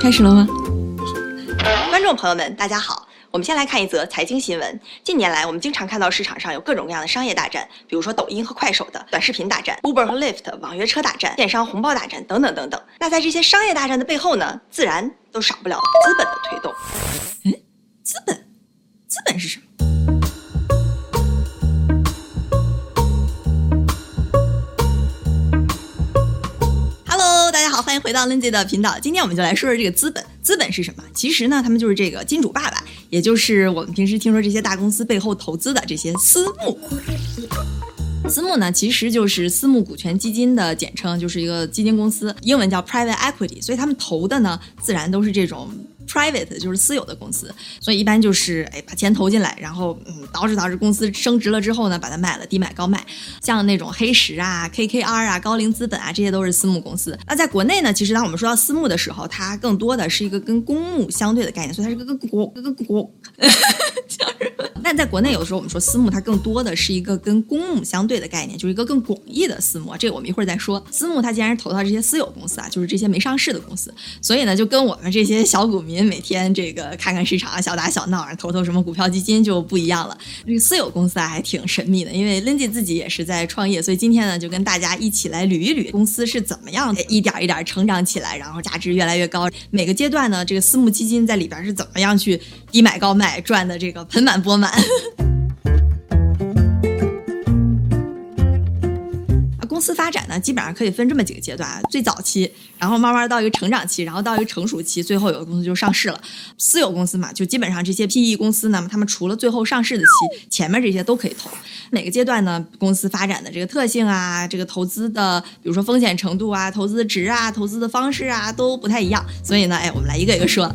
开始了吗？观众朋友们，大家好。我们先来看一则财经新闻。近年来，我们经常看到市场上有各种各样的商业大战，比如说抖音和快手的短视频大战，Uber 和 Lyft 网约车大战，电商红包大战等等等等。那在这些商业大战的背后呢，自然都少不了资本的推动。哎，资本，资本是什么？欢迎回到 Lindsay 的频道。今天我们就来说说这个资本。资本是什么？其实呢，他们就是这个金主爸爸，也就是我们平时听说这些大公司背后投资的这些私募。私募呢，其实就是私募股权基金的简称，就是一个基金公司，英文叫 private equity。所以他们投的呢，自然都是这种。Private 就是私有的公司，所以一般就是哎把钱投进来，然后嗯导致导致公司升值了之后呢，把它卖了，低买高卖。像那种黑石啊、KKR 啊、高瓴资本啊，这些都是私募公司。那在国内呢，其实当我们说到私募的时候，它更多的是一个跟公募相对的概念，所以它是个个国跟国。但在国内有的时候我们说私募，它更多的是一个跟公募相对的概念，就是一个更广义的私募。这个我们一会儿再说。私募它既然是投到这些私有公司啊，就是这些没上市的公司，所以呢，就跟我们这些小股民。每天这个看看市场，小打小闹，投投什么股票基金就不一样了。这个私有公司啊，还挺神秘的。因为 Lindy 自己也是在创业，所以今天呢，就跟大家一起来捋一捋公司是怎么样一点一点成长起来，然后价值越来越高。每个阶段呢，这个私募基金在里边是怎么样去低买高卖，赚的这个盆满钵满。公司发展呢，基本上可以分这么几个阶段：最早期，然后慢慢到一个成长期，然后到一个成熟期，最后有的公司就上市了。私有公司嘛，就基本上这些 PE 公司呢，他们除了最后上市的期，前面这些都可以投。每个阶段呢，公司发展的这个特性啊，这个投资的，比如说风险程度啊，投资的值啊，投资的方式啊，都不太一样。所以呢，哎，我们来一个一个说。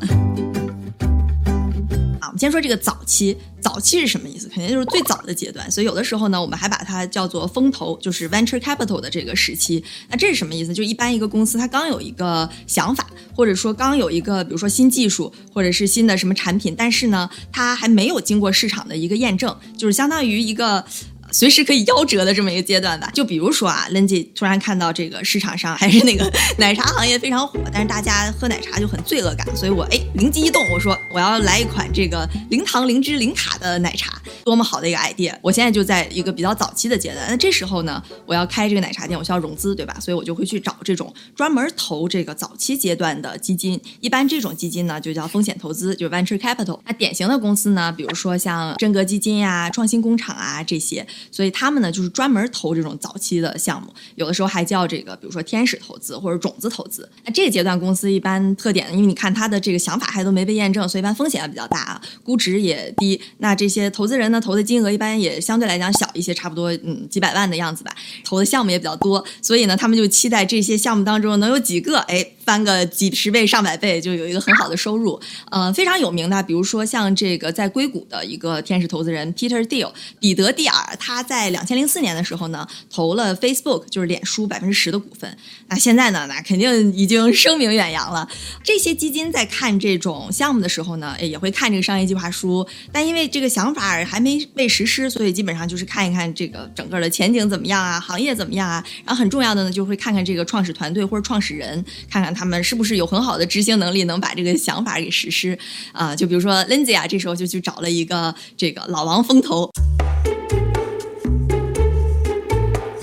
先说这个早期，早期是什么意思？肯定就是最早的阶段。所以有的时候呢，我们还把它叫做风投，就是 venture capital 的这个时期。那这是什么意思？就一般一个公司它刚有一个想法，或者说刚有一个，比如说新技术，或者是新的什么产品，但是呢，它还没有经过市场的一个验证，就是相当于一个。随时可以夭折的这么一个阶段吧，就比如说啊，Lindy 突然看到这个市场上还是那个 奶茶行业非常火，但是大家喝奶茶就很罪恶感，所以我哎灵机一动，我说我要来一款这个零糖、零脂、零卡的奶茶，多么好的一个 idea！我现在就在一个比较早期的阶段，那这时候呢，我要开这个奶茶店，我需要融资，对吧？所以我就会去找这种专门投这个早期阶段的基金，一般这种基金呢就叫风险投资，就是 venture capital。那典型的公司呢，比如说像真格基金呀、创新工厂啊这些。所以他们呢，就是专门投这种早期的项目，有的时候还叫这个，比如说天使投资或者种子投资。那这个阶段公司一般特点呢，因为你看它的这个想法还都没被验证，所以一般风险也比较大啊，估值也低。那这些投资人呢，投的金额一般也相对来讲小一些，差不多嗯几百万的样子吧，投的项目也比较多，所以呢，他们就期待这些项目当中能有几个哎。翻个几十倍、上百倍，就有一个很好的收入。呃，非常有名的，比如说像这个在硅谷的一个天使投资人 Peter Thiel，彼得·蒂尔，他在两千零四年的时候呢，投了 Facebook，就是脸书百分之十的股份。那现在呢，那肯定已经声名远扬了。这些基金在看这种项目的时候呢，也会看这个商业计划书，但因为这个想法还没被实施，所以基本上就是看一看这个整个的前景怎么样啊，行业怎么样啊。然后很重要的呢，就会看看这个创始团队或者创始人，看看。他们是不是有很好的执行能力，能把这个想法给实施啊？就比如说 Lindsay 啊，这时候就去找了一个这个老王风投。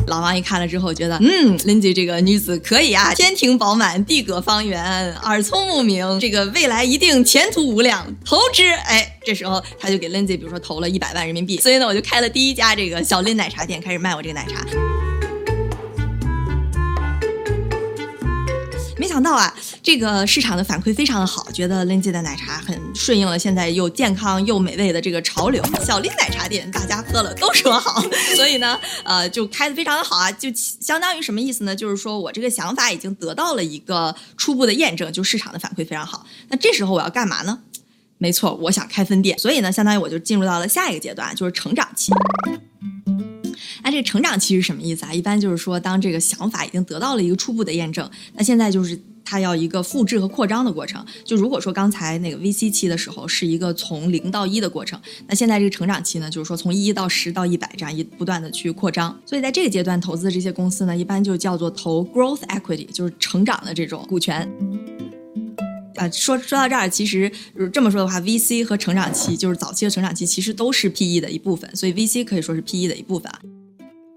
老王一看了之后，觉得嗯，Lindsay 这个女子可以啊，天庭饱满，地阁方圆，耳聪目明，这个未来一定前途无量，投之。哎，这时候他就给 Lindsay 比如说投了一百万人民币，所以呢，我就开了第一家这个小林奶茶店，开始卖我这个奶茶。没想到啊，这个市场的反馈非常的好，觉得 lindy 的奶茶很顺应了现在又健康又美味的这个潮流。小林奶茶店大家喝了都说好，所以呢，呃，就开的非常的好啊，就相当于什么意思呢？就是说我这个想法已经得到了一个初步的验证，就市场的反馈非常好。那这时候我要干嘛呢？没错，我想开分店。所以呢，相当于我就进入到了下一个阶段，就是成长期。那这个成长期是什么意思啊？一般就是说，当这个想法已经得到了一个初步的验证，那现在就是它要一个复制和扩张的过程。就如果说刚才那个 VC 期的时候是一个从零到一的过程，那现在这个成长期呢，就是说从一到十到一百这样一不断的去扩张。所以在这个阶段投资的这些公司呢，一般就叫做投 growth equity，就是成长的这种股权。啊，说说到这儿，其实这么说的话，VC 和成长期就是早期的成长期，其实都是 PE 的一部分，所以 VC 可以说是 PE 的一部分啊。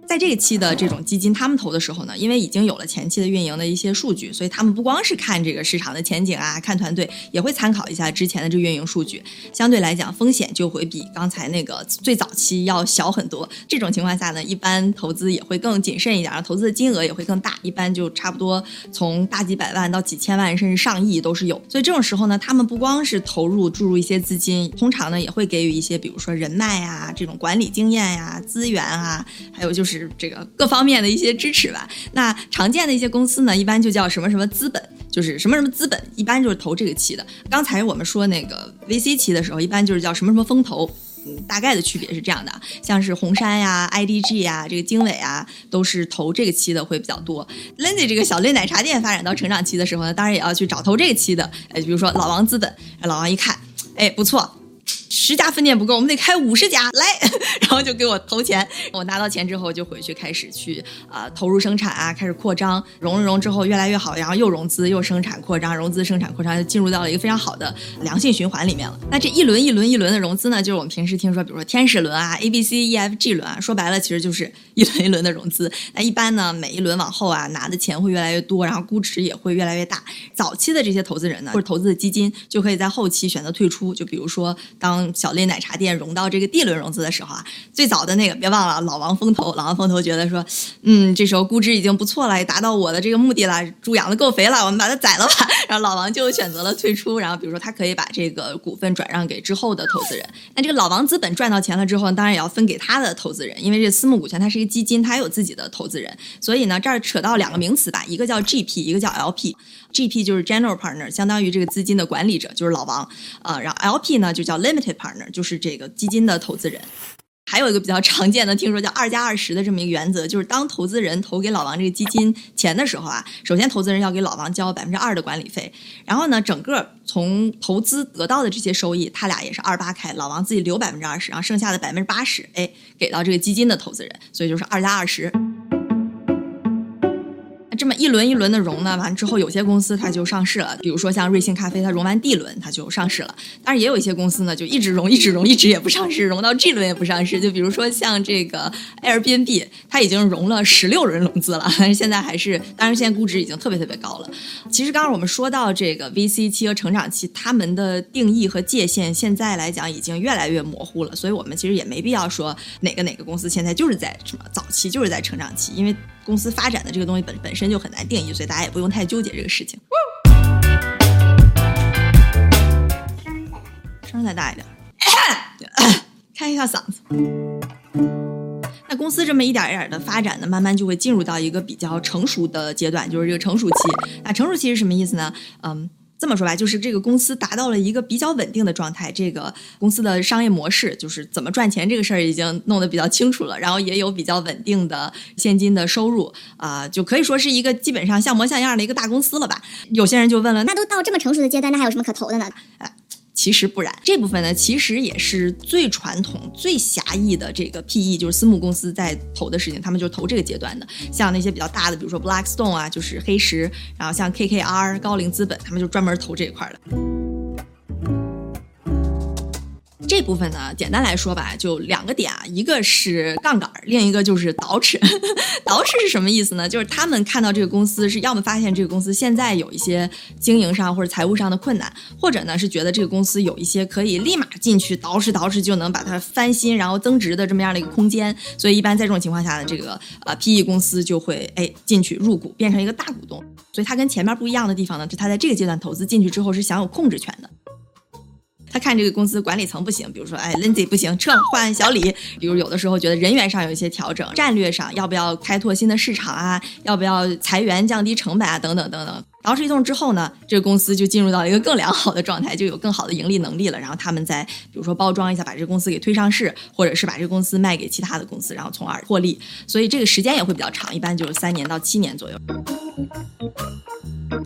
在这个期的这种基金，他们投的时候呢，因为已经有了前期的运营的一些数据，所以他们不光是看这个市场的前景啊，看团队，也会参考一下之前的这运营数据。相对来讲，风险就会比刚才那个最早期要小很多。这种情况下呢，一般投资也会更谨慎一点，然后投资的金额也会更大，一般就差不多从大几百万到几千万，甚至上亿都是有。所以这种时候呢，他们不光是投入注入一些资金，通常呢也会给予一些，比如说人脉啊、这种管理经验呀、资源啊，还有就是。是这个各方面的一些支持吧。那常见的一些公司呢，一般就叫什么什么资本，就是什么什么资本，一般就是投这个期的。刚才我们说那个 VC 期的时候，一般就是叫什么什么风投。嗯，大概的区别是这样的，像是红杉呀、IDG 呀、这个经纬啊，都是投这个期的会比较多。Lindy 这个小类奶茶店发展到成长期的时候呢，当然也要去找投这个期的。哎，比如说老王资本，老王一看，哎，不错。十家分店不够，我们得开五十家来，然后就给我投钱。我拿到钱之后，就回去开始去啊投入生产啊，开始扩张，融了融之后越来越好，然后又融资又生产扩张，融资生产扩张就进入到了一个非常好的良性循环里面了。那这一轮一轮一轮的融资呢，就是我们平时听说，比如说天使轮啊、A B C E F G 轮啊，说白了其实就是一轮一轮的融资。那一般呢，每一轮往后啊拿的钱会越来越多，然后估值也会越来越大。早期的这些投资人呢，或者投资的基金就可以在后期选择退出，就比如说当。小类奶茶店融到这个 D 轮融资的时候啊，最早的那个别忘了老王风投，老王风投觉得说，嗯，这时候估值已经不错了，也达到我的这个目的了，猪养的够肥了，我们把它宰了吧。然后老王就选择了退出，然后比如说他可以把这个股份转让给之后的投资人。那这个老王资本赚到钱了之后，当然也要分给他的投资人，因为这私募股权它是一个基金，它有自己的投资人，所以呢这儿扯到两个名词吧，一个叫 GP，一个叫 LP。GP 就是 General Partner，相当于这个资金的管理者，就是老王啊。然后 LP 呢就叫 Limited Partner，就是这个基金的投资人。还有一个比较常见的，听说叫二加二十的这么一个原则，就是当投资人投给老王这个基金钱的时候啊，首先投资人要给老王交百分之二的管理费，然后呢，整个从投资得到的这些收益，他俩也是二八开，老王自己留百分之二十，然后剩下的百分之八十，哎，给到这个基金的投资人，所以就是二加二十。这么一轮一轮的融呢，完之后有些公司它就上市了，比如说像瑞幸咖啡，它融完 D 轮它就上市了。但是也有一些公司呢，就一直融一直融，一直也不上市，融到 G 轮也不上市。就比如说像这个 Airbnb，它已经融了十六轮融资了，但是现在还是，当然现在估值已经特别特别高了。其实刚刚我们说到这个 VC 期和成长期，他们的定义和界限现在来讲已经越来越模糊了，所以我们其实也没必要说哪个哪个公司现在就是在什么早期，就是在成长期，因为。公司发展的这个东西本本身就很难定义，所以大家也不用太纠结这个事情。声再大一点，开 一下嗓子。那公司这么一点一点的发展呢，慢慢就会进入到一个比较成熟的阶段，就是这个成熟期。那成熟期是什么意思呢？嗯。这么说吧，就是这个公司达到了一个比较稳定的状态，这个公司的商业模式就是怎么赚钱这个事儿已经弄得比较清楚了，然后也有比较稳定的现金的收入啊，就可以说是一个基本上像模像样的一个大公司了吧。有些人就问了，那都到这么成熟的阶段，那还有什么可投的呢？其实不然，这部分呢，其实也是最传统、最狭义的这个 PE，就是私募公司在投的事情，他们就投这个阶段的。像那些比较大的，比如说 Blackstone 啊，就是黑石，然后像 KKR 高瓴资本，他们就专门投这一块的。这部分呢，简单来说吧，就两个点啊，一个是杠杆，另一个就是倒饬。倒饬是什么意思呢？就是他们看到这个公司是要么发现这个公司现在有一些经营上或者财务上的困难，或者呢是觉得这个公司有一些可以立马进去倒饬倒饬就能把它翻新然后增值的这么样的一个空间。所以一般在这种情况下呢，这个呃 PE 公司就会哎进去入股，变成一个大股东。所以它跟前面不一样的地方呢，就它在这个阶段投资进去之后是享有控制权的。他看这个公司管理层不行，比如说，哎，Lindsay 不行，撤，换小李。比如有的时候觉得人员上有一些调整，战略上要不要开拓新的市场啊？要不要裁员降低成本啊？等等等等。捯饬一通之后呢，这个公司就进入到一个更良好的状态，就有更好的盈利能力了。然后他们再比如说包装一下，把这个公司给推上市，或者是把这个公司卖给其他的公司，然后从而获利。所以这个时间也会比较长，一般就是三年到七年左右。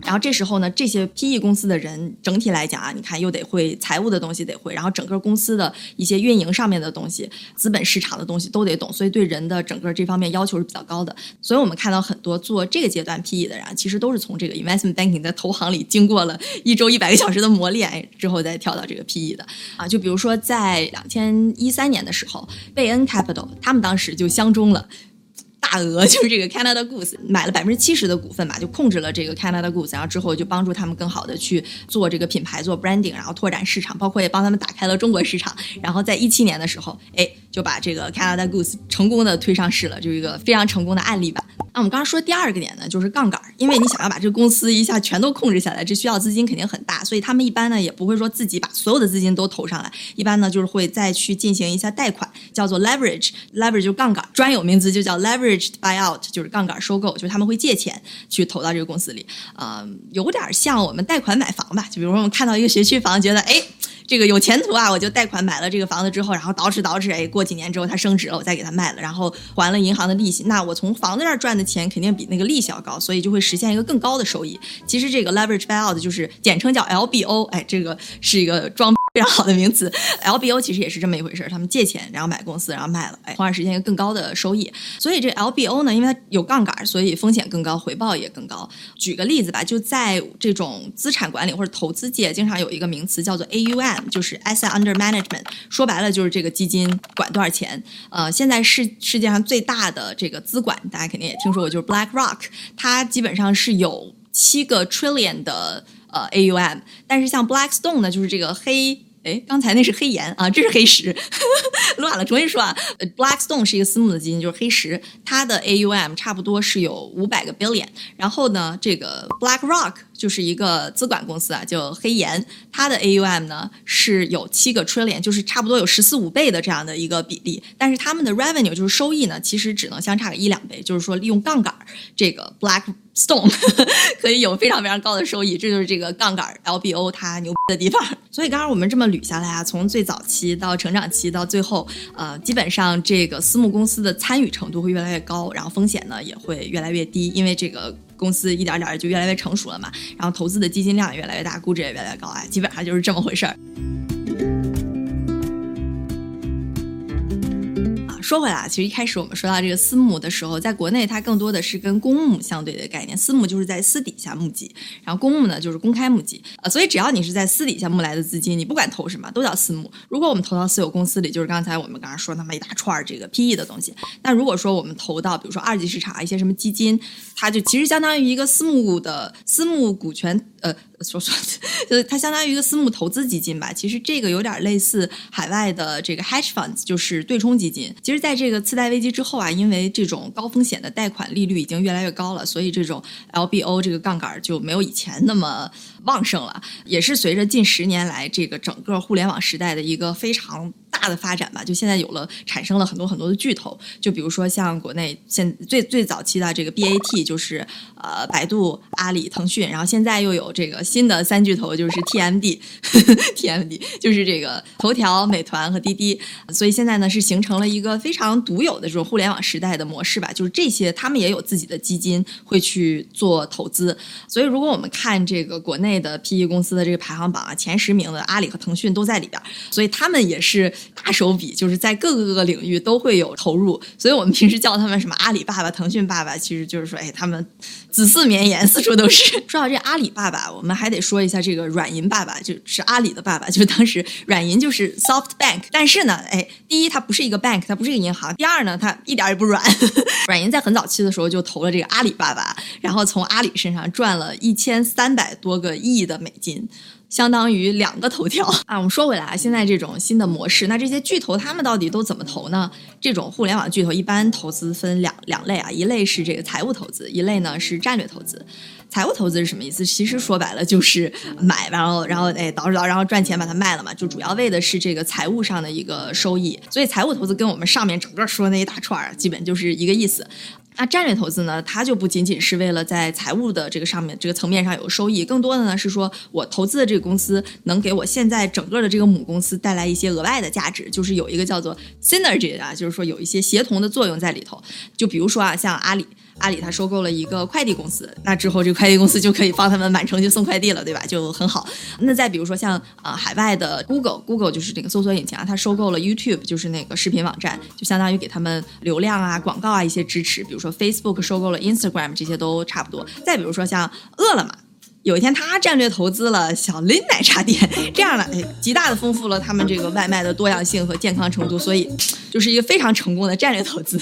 然后这时候呢，这些 PE 公司的人整体来讲啊，你看又得会财务的东西得会，然后整个公司的一些运营上面的东西、资本市场的东西都得懂，所以对人的整个这方面要求是比较高的。所以我们看到很多做这个阶段 PE 的人，其实都是从这个 investment banking 的投行里经过了一周一百个小时的磨练之后再跳到这个 PE 的啊。就比如说在两千一三年的时候，贝恩 Capital 他们当时就相中了。大额 就是这个 Canada Goose 买了百分之七十的股份吧，就控制了这个 Canada Goose，然后之后就帮助他们更好的去做这个品牌做 branding，然后拓展市场，包括也帮他们打开了中国市场。然后在一七年的时候，哎，就把这个 Canada Goose 成功的推上市了，就是一个非常成功的案例吧。那我们刚刚说第二个点呢，就是杠杆，因为你想要把这个公司一下全都控制下来，这需要资金肯定很大，所以他们一般呢也不会说自己把所有的资金都投上来，一般呢就是会再去进行一下贷款，叫做 leverage，leverage 就杠杆，专有名词就叫 leveraged buyout，就是杠杆收购，就是他们会借钱去投到这个公司里，啊，有点像我们贷款买房吧，就比如说我们看到一个学区房，觉得哎。这个有前途啊！我就贷款买了这个房子之后，然后倒饬倒饬，哎，过几年之后它升值了，我再给它卖了，然后还了银行的利息。那我从房子那儿赚的钱肯定比那个利息要高，所以就会实现一个更高的收益。其实这个 leverage buyout 就是简称叫 LBO，哎，这个是一个装。非常好的名词，LBO 其实也是这么一回事儿，他们借钱然后买公司，然后卖了，哎，从而实现一个更高的收益。所以这 LBO 呢，因为它有杠杆，所以风险更高，回报也更高。举个例子吧，就在这种资产管理或者投资界，经常有一个名词叫做 AUM，就是 Asset Under Management，说白了就是这个基金管多少钱。呃，现在世世界上最大的这个资管，大家肯定也听说过，就是 BlackRock，它基本上是有七个 trillion 的。呃，AUM，但是像 Blackstone 呢，就是这个黑，哎，刚才那是黑岩啊，这是黑石，乱了，重新说啊。Blackstone 是一个私募的基金，就是黑石，它的 AUM 差不多是有五百个 billion。然后呢，这个 BlackRock 就是一个资管公司啊，叫黑岩，它的 AUM 呢是有七个 trillion，就是差不多有十四五倍的这样的一个比例。但是他们的 revenue 就是收益呢，其实只能相差个一两倍，就是说利用杠杆，这个 Black。Stone 可以有非常非常高的收益，这就是这个杠杆 LBO 它牛的地方。所以刚刚我们这么捋下来啊，从最早期到成长期到最后，呃，基本上这个私募公司的参与程度会越来越高，然后风险呢也会越来越低，因为这个公司一点点就越来越成熟了嘛，然后投资的基金量也越来越大，估值也越来越高啊，基本上就是这么回事儿。说回来，其实一开始我们说到这个私募的时候，在国内它更多的是跟公募相对的概念。私募就是在私底下募集，然后公募呢就是公开募集啊。所以只要你是在私底下募来的资金，你不管投什么都叫私募。如果我们投到私有公司里，就是刚才我们刚刚说那么一大串这个 PE 的东西。那如果说我们投到比如说二级市场一些什么基金，它就其实相当于一个私募的私募股权呃。说说，就是它相当于一个私募投资基金吧。其实这个有点类似海外的这个 hedge funds，就是对冲基金。其实，在这个次贷危机之后啊，因为这种高风险的贷款利率已经越来越高了，所以这种 LBO 这个杠杆就没有以前那么旺盛了。也是随着近十年来这个整个互联网时代的一个非常。大的发展吧，就现在有了产生了很多很多的巨头，就比如说像国内现最最早期的这个 BAT，就是呃百度、阿里、腾讯，然后现在又有这个新的三巨头，就是 TMD，TMD 就是这个头条、美团和滴滴，所以现在呢是形成了一个非常独有的这种互联网时代的模式吧，就是这些他们也有自己的基金会去做投资，所以如果我们看这个国内的 PE 公司的这个排行榜啊，前十名的阿里和腾讯都在里边，所以他们也是。大手笔就是在各个各个领域都会有投入，所以我们平时叫他们什么阿里爸爸、腾讯爸爸，其实就是说，哎，他们子嗣绵延，四处都是。说到这阿里爸爸，我们还得说一下这个软银爸爸，就是阿里的爸爸，就是当时软银就是 Soft Bank，但是呢，哎，第一它不是一个 bank，它不是一个银行；第二呢，它一点也不软。软银在很早期的时候就投了这个阿里爸爸，然后从阿里身上赚了一千三百多个亿的美金。相当于两个头条 啊！我们说回来啊，现在这种新的模式，那这些巨头他们到底都怎么投呢？这种互联网巨头一般投资分两两类啊，一类是这个财务投资，一类呢是战略投资。财务投资是什么意思？其实说白了就是买，然后然后哎倒着倒，然后赚钱把它卖了嘛，就主要为的是这个财务上的一个收益。所以财务投资跟我们上面整个说的那一大串儿，基本就是一个意思。那战略投资呢？它就不仅仅是为了在财务的这个上面、这个层面上有收益，更多的呢是说我投资的这个公司能给我现在整个的这个母公司带来一些额外的价值，就是有一个叫做 synergy 啊，就是说有一些协同的作用在里头。就比如说啊，像阿里。阿里它收购了一个快递公司，那之后这个快递公司就可以帮他们满城去送快递了，对吧？就很好。那再比如说像啊海外的 Google，Google 就是这个搜索引擎啊，它收购了 YouTube，就是那个视频网站，就相当于给他们流量啊、广告啊一些支持。比如说 Facebook 收购了 Instagram，这些都差不多。再比如说像饿了么。有一天，他战略投资了小林奶茶店，这样呢，极大的丰富了他们这个外卖的多样性和健康程度，所以就是一个非常成功的战略投资。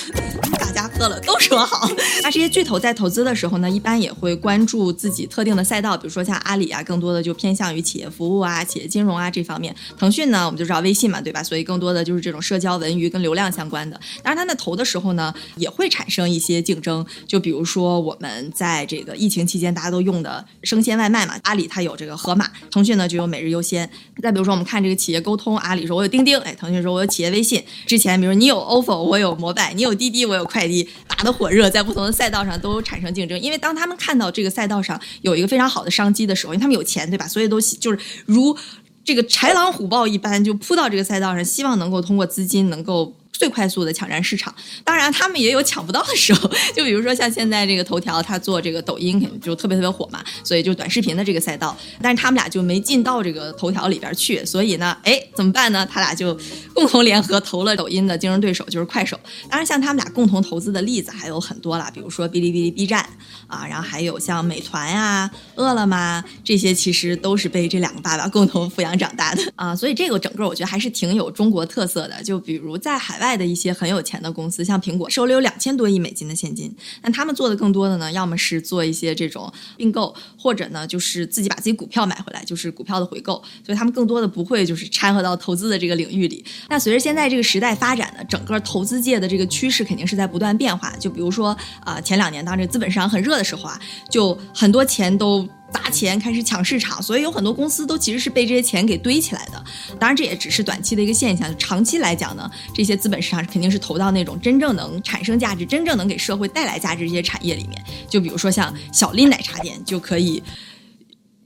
了都说好。那这些巨头在投资的时候呢，一般也会关注自己特定的赛道，比如说像阿里啊，更多的就偏向于企业服务啊、企业金融啊这方面。腾讯呢，我们就知道微信嘛，对吧？所以更多的就是这种社交、文娱跟流量相关的。当然，它在投的时候呢，也会产生一些竞争。就比如说我们在这个疫情期间大家都用的生鲜外卖嘛，阿里它有这个盒马，腾讯呢就有每日优先。再比如说我们看这个企业沟通，阿里说我有钉钉，哎，腾讯说我有企业微信。之前比如你有 ofo，我有摩拜，你有滴滴，我有快递，打得火热，在不同的赛道上都产生竞争。因为当他们看到这个赛道上有一个非常好的商机的时候，因为他们有钱，对吧？所以都就是如这个豺狼虎豹一般就扑到这个赛道上，希望能够通过资金能够。最快速的抢占市场，当然他们也有抢不到的时候。就比如说像现在这个头条，它做这个抖音肯定就特别特别火嘛，所以就短视频的这个赛道，但是他们俩就没进到这个头条里边去，所以呢，哎，怎么办呢？他俩就共同联合投了抖音的竞争对手，就是快手。当然，像他们俩共同投资的例子还有很多啦，比如说哔哩哔哩、B 站啊，然后还有像美团呀、饿了么这些，其实都是被这两个爸爸共同抚养长大的啊。所以这个整个我觉得还是挺有中国特色的。就比如在海外。的一些很有钱的公司，像苹果手里有两千多亿美金的现金，那他们做的更多的呢，要么是做一些这种并购，或者呢就是自己把自己股票买回来，就是股票的回购，所以他们更多的不会就是掺和到投资的这个领域里。那随着现在这个时代发展呢，整个投资界的这个趋势肯定是在不断变化。就比如说啊，前两年当这个资本市场很热的时候啊，就很多钱都。砸钱开始抢市场，所以有很多公司都其实是被这些钱给堆起来的。当然，这也只是短期的一个现象。长期来讲呢，这些资本市场肯定是投到那种真正能产生价值、真正能给社会带来价值这些产业里面。就比如说像小林奶茶店，就可以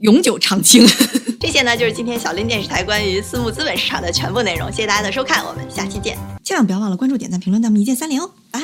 永久长青。这些呢，就是今天小林电视台关于私募资本市场的全部内容。谢谢大家的收看，我们下期见。千万不要忘了关注、点赞、评论、弹幕，一键三连哦！拜。